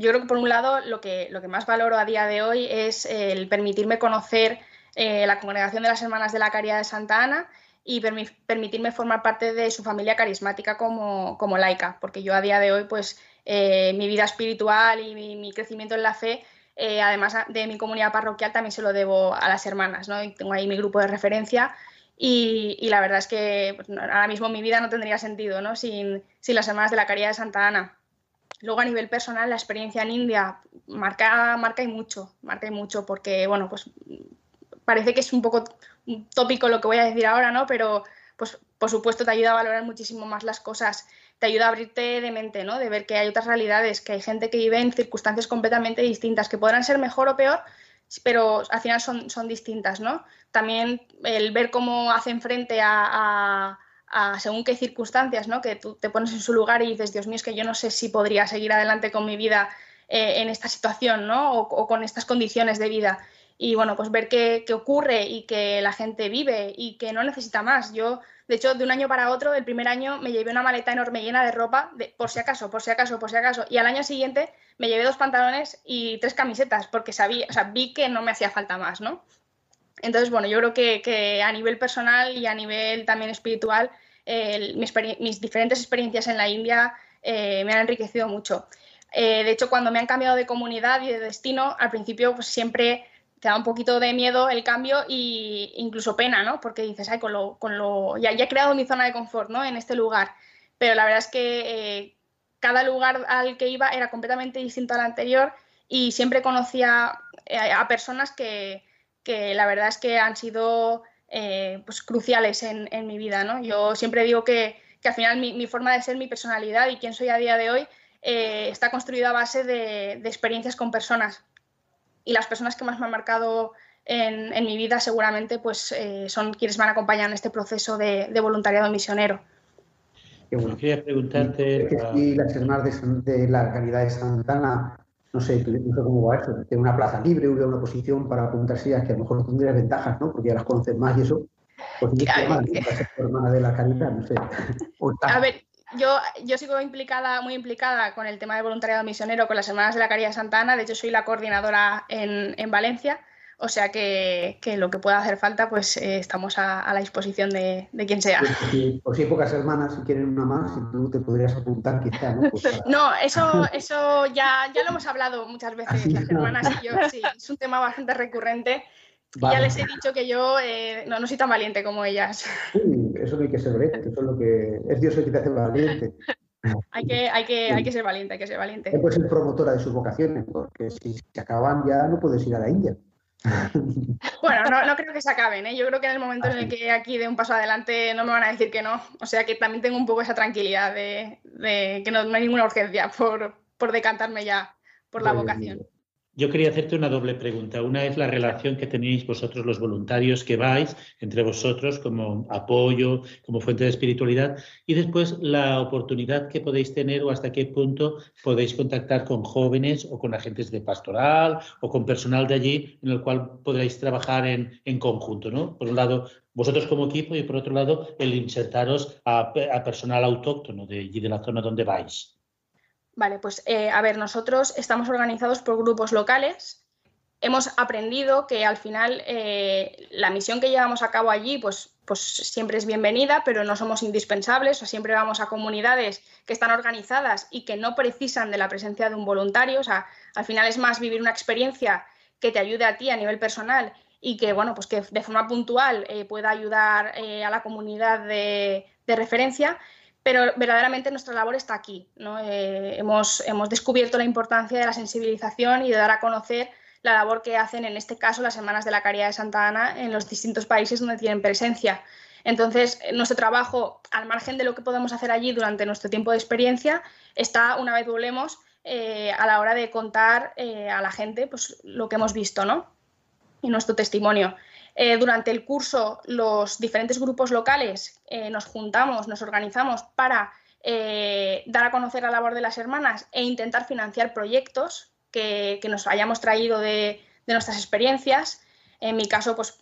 [SPEAKER 5] yo creo que por un lado lo que, lo que más valoro a día de hoy es el permitirme conocer eh, la congregación de las Hermanas de la Caridad de Santa Ana y permitirme formar parte de su familia carismática como, laica, porque yo a día de hoy, pues, eh, mi vida espiritual y mi, crecimiento en la fe, eh, además de mi comunidad parroquial, también se lo debo a las hermanas, ¿no? tengo ahí mi grupo de referencia y, la verdad es que pues, ahora mismo mi vida no tendría sentido, ¿no? Sin, sin las hermanas de la Caridad de Santa Ana. Luego a nivel personal, la experiencia en India marca, marca y mucho, marca y mucho, porque bueno, pues parece que es un poco tópico lo que voy a decir ahora, ¿no? Pero pues por supuesto te ayuda a valorar muchísimo más las cosas te ayuda a abrirte de mente, ¿no? De ver que hay otras realidades, que hay gente que vive en circunstancias completamente distintas, que podrán ser mejor o peor, pero al final son, son distintas, ¿no? También el ver cómo hacen frente a, según qué circunstancias, ¿no? Que tú te pones en su lugar y dices, Dios mío, es que yo no sé si podría seguir adelante con mi vida eh, en esta situación, ¿no? O, con estas condiciones de vida. Y bueno, pues ver qué, qué ocurre y que la gente vive y que no necesita más. Yo de hecho, de un año para otro, el primer año me llevé una maleta enorme llena de ropa, por si acaso, por si acaso, por si acaso. Y al año siguiente me llevé dos pantalones y tres camisetas, porque sabía, o sea, vi que no me hacía falta más, ¿no? Entonces, bueno, yo creo que, a nivel personal y a nivel también espiritual, mis, diferentes experiencias en la India eh, me han enriquecido mucho. Eh, de hecho, cuando me han cambiado de comunidad y de destino, al principio pues siempre te da un poquito de miedo el cambio e incluso pena, ¿no? Porque dices, ay, con lo, con lo, ya, he creado mi zona de confort, ¿no? En este lugar. Pero la verdad es que eh, cada lugar al que iba era completamente distinto al anterior y siempre conocía eh, a personas que, la verdad es que han sido eh, pues, cruciales en, mi vida, ¿no? Yo siempre digo que, al final mi, forma de ser, mi personalidad y quién soy a día de hoy está construida a base de experiencias con personas y las personas que más me han marcado en, mi vida seguramente pues eh, son quienes me han acompañado en este proceso de, voluntariado misionero.
[SPEAKER 4] Qué bueno. Quería preguntarte...
[SPEAKER 3] Y las hermanas de, la calidad de Santana, no sé, no sé cómo va eso, tiene una plaza libre, una posición para apuntarse que a lo mejor tendrías ventajas, ¿no? Porque ya las conoces más y eso. Pues hermana de la caridad, no sé.
[SPEAKER 5] A ver, yo, yo sigo implicada, muy implicada con el tema de voluntariado misionero con las Hermanas de la Caridad Santana. De hecho, soy la coordinadora en, en Valencia. O sea que, que, lo que pueda hacer falta, pues eh, estamos a, la disposición de, de quien sea.
[SPEAKER 3] o si hay pocas hermanas, si quieren una más, si tú te podrías apuntar quizá, ¿no? Pues
[SPEAKER 5] no, eso, eso ya, ya lo hemos hablado muchas veces, las hermanas y yo, sí, es un tema bastante recurrente. Ya les he dicho que yo eh, no, no soy tan valiente como ellas.
[SPEAKER 3] Sí, eso no hay que ser valiente, eso es lo que es Dios el que te hace valiente.
[SPEAKER 5] hay, que, hay, que, hay que ser valiente, hay que ser valiente.
[SPEAKER 3] Puedes ser promotora de sus vocaciones, porque si se acaban ya no puedes ir a la India.
[SPEAKER 5] Bueno, no, no, creo que se acaben, ¿eh? yo creo que en el momento en el que aquí dé un paso adelante no me van a decir que no, o sea que también tengo un poco esa tranquilidad de, de que no, no, hay ninguna urgencia por, por decantarme ya por la vocación.
[SPEAKER 4] Yo quería hacerte una doble pregunta. Una es la relación que tenéis vosotros los voluntarios que vais entre vosotros como apoyo, como fuente de espiritualidad y después la oportunidad que podéis tener o hasta qué punto podéis contactar con jóvenes o con agentes de pastoral o con personal de allí en el cual podréis trabajar en, en conjunto. ¿no? Por un lado, vosotros como equipo y por otro lado, el insertaros a, a personal autóctono de allí de la zona donde vais.
[SPEAKER 5] Vale, pues eh, a ver, nosotros estamos organizados por grupos locales. Hemos aprendido que al final eh, la misión que llevamos a cabo allí, pues, pues siempre es bienvenida, pero no somos indispensables. O siempre vamos a comunidades que están organizadas y que no precisan de la presencia de un voluntario. O sea, al final es más vivir una experiencia que te ayude a ti a nivel personal y que, bueno, pues que de forma puntual eh, pueda ayudar a la comunidad de referencia pero verdaderamente nuestra labor está aquí. Eh, hemos, hemos, descubierto la importancia de la sensibilización y de dar a conocer la labor que hacen, en este caso, las Semanas de la Caridad de Santa Ana en los distintos países donde tienen presencia. Entonces, nuestro trabajo, al margen de lo que podemos hacer allí durante nuestro tiempo de experiencia, está, una vez volvemos, eh, a la hora de contar eh, a la gente pues, lo que hemos visto ¿no? y nuestro testimonio. Eh, durante el curso, los diferentes grupos locales eh, nos juntamos, nos organizamos para eh, dar a conocer la labor de las hermanas e intentar financiar proyectos que, nos hayamos traído de, nuestras experiencias. En mi caso, pues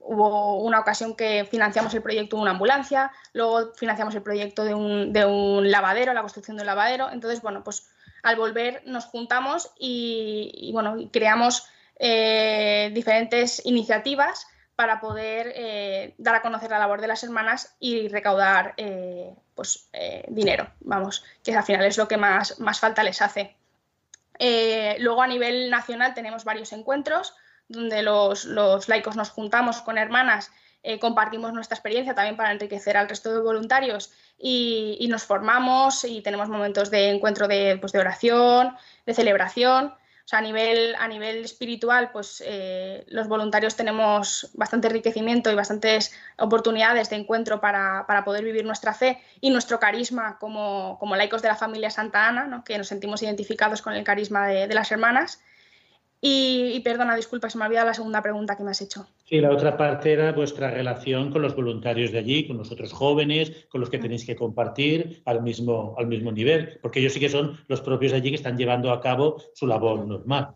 [SPEAKER 5] hubo una ocasión que financiamos el proyecto de una ambulancia, luego financiamos el proyecto de un, lavadero, la construcción de un lavadero. Entonces, bueno, pues al volver nos juntamos y, y bueno, creamos eh, diferentes iniciativas para poder eh, dar a conocer la labor de las hermanas y recaudar eh, pues, dinero, vamos, que al final es lo que más, más falta les hace. luego a nivel nacional tenemos varios encuentros donde los, laicos nos juntamos con hermanas, compartimos nuestra experiencia también para enriquecer al resto de voluntarios y, nos formamos y tenemos momentos de encuentro de, pues, de oración, de celebración o sea, a nivel, a nivel espiritual, pues eh, los voluntarios tenemos bastante enriquecimiento y bastantes oportunidades de encuentro para, poder vivir nuestra fe y nuestro carisma como, como laicos de la familia Santa Ana, que nos sentimos identificados con el carisma de las hermanas. Y, perdona, disculpa, se me ha olvidado la segunda pregunta que me has hecho.
[SPEAKER 4] Sí, la otra parte era vuestra relación con los voluntarios de allí, con los otros jóvenes, con los que tenéis que compartir al mismo, al mismo nivel, porque ellos sí que son los propios de allí que están llevando a cabo su labor normal.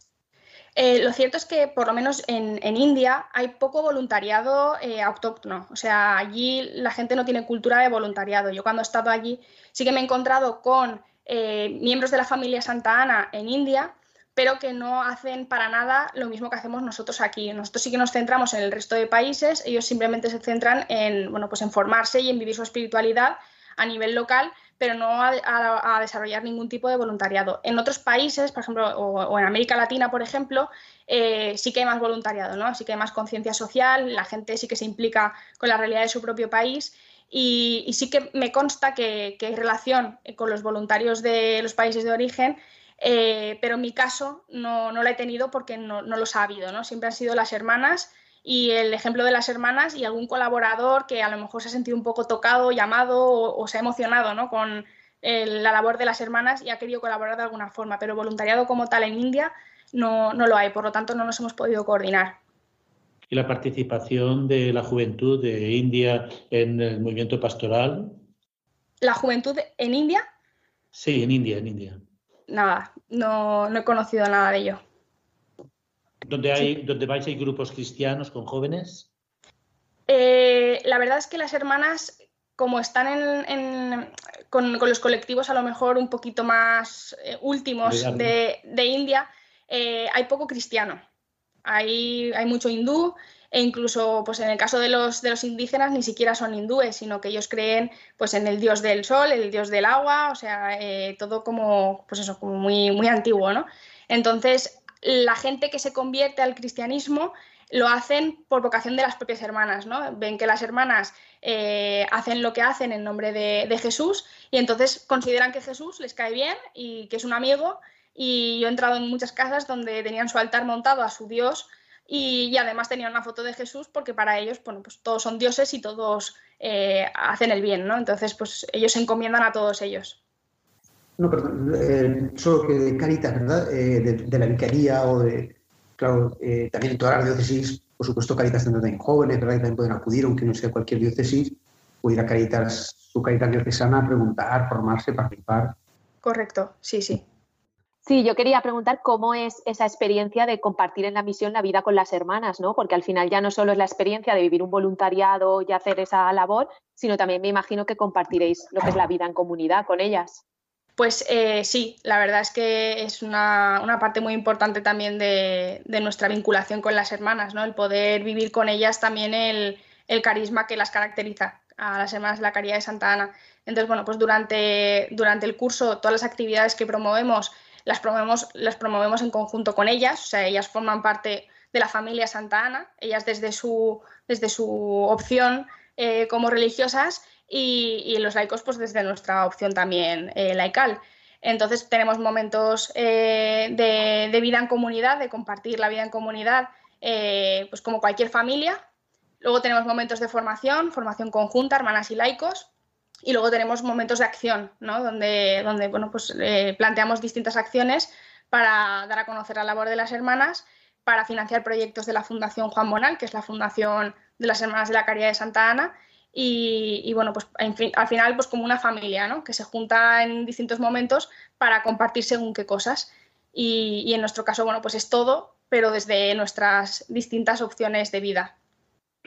[SPEAKER 5] Eh, lo cierto es que, por lo menos en, India, hay poco voluntariado eh, autóctono. O sea, allí la gente no tiene cultura de voluntariado. Yo cuando he estado allí sí que me he encontrado con eh, miembros de la familia Santa Ana en India pero que no hacen para nada lo mismo que hacemos nosotros aquí. Nosotros sí que nos centramos en el resto de países, ellos simplemente se centran en, bueno, pues en formarse y en vivir su espiritualidad a nivel local, pero no a, desarrollar ningún tipo de voluntariado. En otros países, por ejemplo, o, en América Latina, por ejemplo, eh, sí que hay más voluntariado, ¿no? Sí que hay más conciencia social, la gente sí que se implica con la realidad de su propio país y, sí que me consta que, que hay relación con los voluntarios de los países de origen eh, pero en mi caso no, no la he tenido porque no, no lo ha habido, ¿no? Siempre han sido las hermanas y el ejemplo de las hermanas y algún colaborador que a lo mejor se ha sentido un poco tocado, llamado o, se ha emocionado ¿no? con eh, la labor de las hermanas y ha querido colaborar de alguna forma, pero voluntariado como tal en India no, no lo hay, por lo tanto no nos hemos podido coordinar.
[SPEAKER 4] ¿Y la participación de la juventud de India en el movimiento pastoral?
[SPEAKER 5] ¿La juventud en India?
[SPEAKER 4] Sí, en India, en India
[SPEAKER 5] nada, no, he conocido nada de ello.
[SPEAKER 4] ¿Dónde, hay, vais hay grupos cristianos con jóvenes?
[SPEAKER 5] Eh, la verdad es que las hermanas, como están en, con, los colectivos a lo mejor un poquito más eh, últimos de, India, eh, hay poco cristiano. Hay, hay mucho hindú e incluso pues en el caso de los, de los indígenas ni siquiera son hindúes, sino que ellos creen pues en el dios del sol, el dios del agua, o sea, eh, todo como, pues eso, como muy, muy antiguo, ¿no? Entonces, la gente que se convierte al cristianismo lo hacen por vocación de las propias hermanas, ¿no? Ven que las hermanas eh, hacen lo que hacen en nombre de, de, Jesús y entonces consideran que Jesús les cae bien y que es un amigo. Y yo he entrado en muchas casas donde tenían su altar montado a su Dios y, además tenían una foto de Jesús porque para ellos, bueno, pues todos son dioses y todos eh, hacen el bien, ¿no? Entonces, pues ellos se encomiendan a todos ellos.
[SPEAKER 3] No, perdón, eh, solo que de Caritas, ¿verdad? Eh, de, la vicaría o de, claro, también en todas las diócesis, por supuesto, Caritas tendrán jóvenes, ¿verdad? también pueden acudir, aunque no sea cualquier diócesis, o ir a Caritas, su Caritas diocesana, preguntar, formarse, participar.
[SPEAKER 5] Correcto, sí, sí.
[SPEAKER 2] Sí, yo quería preguntar cómo es esa experiencia de compartir en la misión la vida con las hermanas, ¿no? Porque al final ya no solo es la experiencia de vivir un voluntariado y hacer esa labor, sino también me imagino que compartiréis lo que es la vida en comunidad con ellas.
[SPEAKER 5] Pues eh, sí, la verdad es que es una, parte muy importante también de, nuestra vinculación con las hermanas, ¿no? El poder vivir con ellas también el, carisma que las caracteriza a las hermanas de la Caridad de Santa Ana. Entonces, bueno, pues durante, durante el curso, todas las actividades que promovemos las promovemos, las promovemos en conjunto con ellas, o sea, ellas forman parte de la familia Santa Ana, ellas desde su, desde su opción eh, como religiosas y, los laicos pues desde nuestra opción también eh, laical. Entonces tenemos momentos eh, de, vida en comunidad, de compartir la vida en comunidad, pues como cualquier familia. Luego tenemos momentos de formación, formación conjunta, hermanas y laicos. Y luego tenemos momentos de acción, ¿no? donde, donde bueno, pues, eh, planteamos distintas acciones para dar a conocer la labor de las hermanas, para financiar proyectos de la Fundación Juan Bonal, que es la fundación de las Hermanas de la Caridad de Santa Ana, y, bueno, pues al final pues como una familia, ¿no? Que se junta en distintos momentos para compartir según qué cosas. Y, y en nuestro caso, bueno, pues es todo, pero desde nuestras distintas opciones de vida.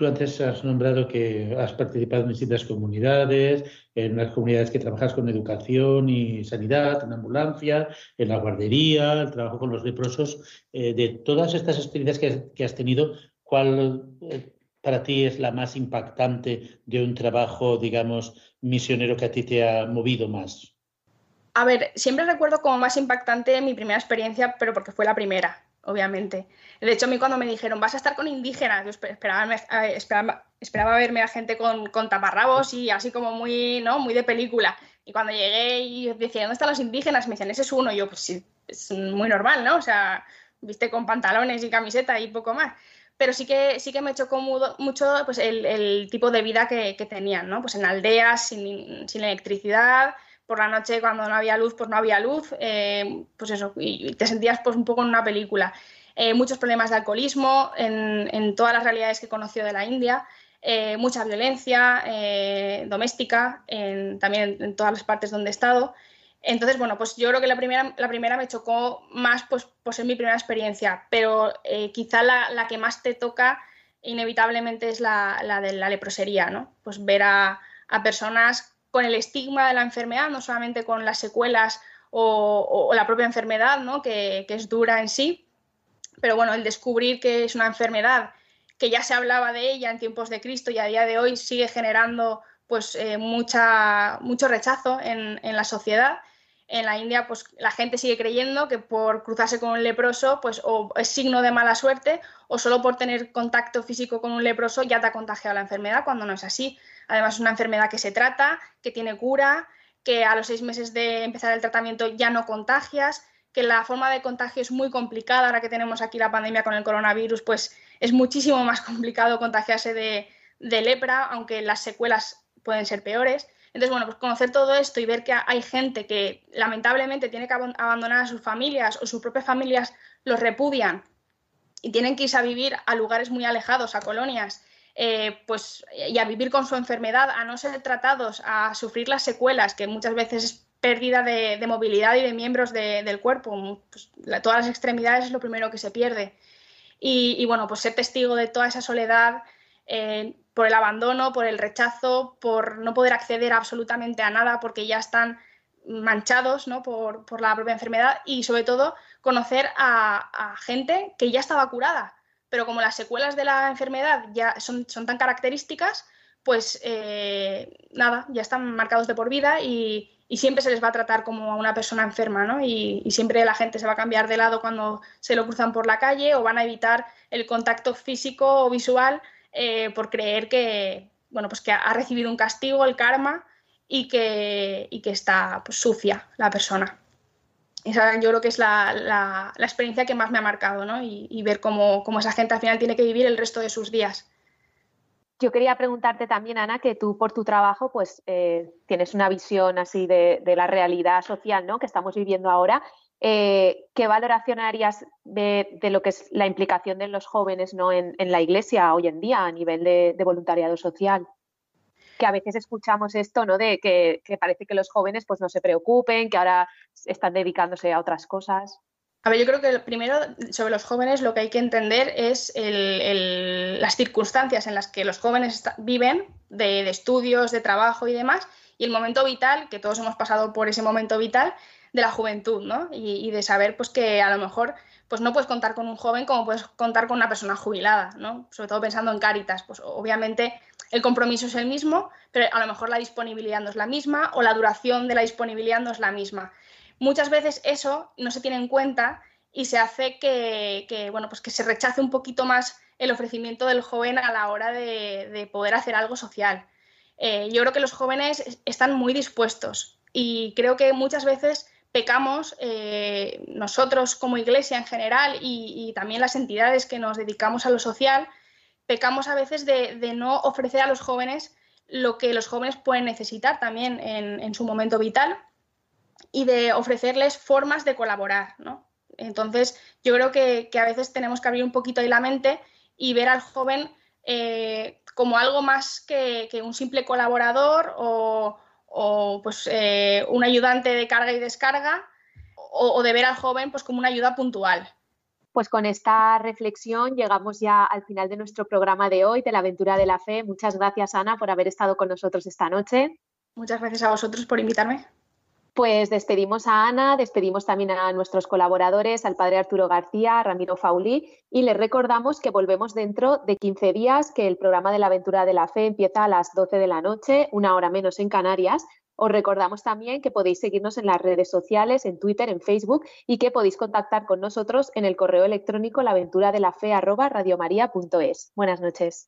[SPEAKER 4] Tú antes has nombrado que has participado en distintas comunidades, en las comunidades que trabajas con educación y sanidad, en ambulancia, en la guardería, el trabajo con los leprosos. Eh, de todas estas experiencias que, has tenido, ¿cuál eh, para ti es la más impactante de un trabajo, digamos, misionero que a ti te ha movido más?
[SPEAKER 5] A ver, siempre recuerdo como más impactante mi primera experiencia, pero porque fue la primera obviamente. De hecho, a mí cuando me dijeron, vas a estar con indígenas, yo esperaba, esperaba, verme a gente con, con, taparrabos y así como muy, ¿no? muy de película. Y cuando llegué y decía, ¿dónde están los indígenas? Me decían, ese es uno. Y yo, pues sí, es muy normal, ¿no? O sea, viste con pantalones y camiseta y poco más. Pero sí que, sí que me chocó mucho pues, el, tipo de vida que, tenían, ¿no? Pues en aldeas, sin, sin electricidad, por la noche cuando no había luz, pues no había luz, eh, pues eso, y te sentías pues un poco en una película. Eh, muchos problemas de alcoholismo en, todas las realidades que conoció de la India, eh, mucha violencia doméstica, también en, todas las partes donde he estado. Entonces, bueno, pues yo creo que la primera, la primera me chocó más pues, por ser mi primera experiencia, pero quizá la, que más te toca inevitablemente es la, de la leprosería, ¿no? Pues ver a, a personas con el estigma de la enfermedad, no solamente con las secuelas o, la propia enfermedad, ¿no? que, es dura en sí, pero bueno, el descubrir que es una enfermedad que ya se hablaba de ella en tiempos de Cristo y a día de hoy sigue generando pues eh, mucha, mucho rechazo en, la sociedad. En la India, pues la gente sigue creyendo que por cruzarse con un leproso, pues o es signo de mala suerte, o solo por tener contacto físico con un leproso ya te ha contagiado la enfermedad, cuando no es así. Además, es una enfermedad que se trata, que tiene cura, que a los seis meses de empezar el tratamiento ya no contagias, que la forma de contagio es muy complicada. Ahora que tenemos aquí la pandemia con el coronavirus, pues es muchísimo más complicado contagiarse de, lepra, aunque las secuelas pueden ser peores. Entonces, bueno, pues conocer todo esto y ver que hay gente que lamentablemente tiene que abandonar a sus familias o sus propias familias los repudian y tienen que irse a vivir a lugares muy alejados, a colonias, eh, pues, y a vivir con su enfermedad, a no ser tratados, a sufrir las secuelas, que muchas veces es pérdida de, movilidad y de miembros del cuerpo. Pues, todas las extremidades es lo primero que se pierde. Y, bueno, pues ser testigo de toda esa soledad eh, por el abandono, por el rechazo, por no poder acceder absolutamente a nada porque ya están manchados por, la propia enfermedad y sobre todo conocer a gente que ya estaba curada pero como las secuelas de la enfermedad ya son, tan características, pues eh, nada, ya están marcados de por vida y, siempre se les va a tratar como a una persona enferma, ¿no? Y, siempre la gente se va a cambiar de lado cuando se lo cruzan por la calle o van a evitar el contacto físico o visual eh, por creer que, bueno, pues que ha recibido un castigo, el karma, y que, y que está pues, sucia la persona. Esa yo creo que es la, experiencia que más me ha marcado, ¿no? Y, ver cómo, esa gente al final tiene que vivir el resto de sus días.
[SPEAKER 2] Yo quería preguntarte también, Ana, que tú por tu trabajo pues eh, tienes una visión así de, la realidad social ¿no? que estamos viviendo ahora. Eh, ¿Qué valoración harías de, lo que es la implicación de los jóvenes ¿no? en, la Iglesia hoy en día a nivel de, voluntariado social? Que a veces escuchamos esto, ¿no? De que, parece que los jóvenes pues no se preocupen, que ahora están dedicándose a otras cosas.
[SPEAKER 5] A ver, yo creo que primero sobre los jóvenes lo que hay que entender es las circunstancias en las que los jóvenes viven, de, estudios, de trabajo y demás, y el momento vital, que todos hemos pasado por ese momento vital de la juventud, ¿no? Y, de saber pues que a lo mejor pues no puedes contar con un joven como puedes contar con una persona jubilada, ¿no? Sobre todo pensando en Cáritas, pues obviamente el compromiso es el mismo, pero a lo mejor la disponibilidad no es la misma o la duración de la disponibilidad no es la misma muchas veces eso no se tiene en cuenta y se hace que, bueno, pues que se rechace un poquito más el ofrecimiento del joven a la hora de, poder hacer algo social. Eh, yo creo que los jóvenes están muy dispuestos y creo que muchas veces pecamos eh, nosotros como iglesia en general y, también las entidades que nos dedicamos a lo social, pecamos a veces de, no ofrecer a los jóvenes lo que los jóvenes pueden necesitar también en su momento vital y de ofrecerles formas de colaborar, ¿no? Entonces, yo creo que, a veces tenemos que abrir un poquito ahí la mente y ver al joven eh, como algo más que, un simple colaborador o, pues, eh, un ayudante de carga y descarga o, de ver al joven pues, como una ayuda puntual.
[SPEAKER 2] Pues con esta reflexión llegamos ya al final de nuestro programa de hoy, de la aventura de la fe. Muchas gracias, Ana, por haber estado con nosotros esta noche.
[SPEAKER 5] Muchas gracias a vosotros por invitarme.
[SPEAKER 2] Pues despedimos a Ana, despedimos también a nuestros colaboradores, al padre Arturo García, a Ramiro Faulí, y les recordamos que volvemos dentro de 15 días, que el programa de la aventura de la fe empieza a las 12 de la noche, una hora menos en Canarias. Os recordamos también que podéis seguirnos en las redes sociales, en Twitter, en Facebook, y que podéis contactar con nosotros en el correo electrónico laventuradelafe.radiomaria.es. Buenas noches.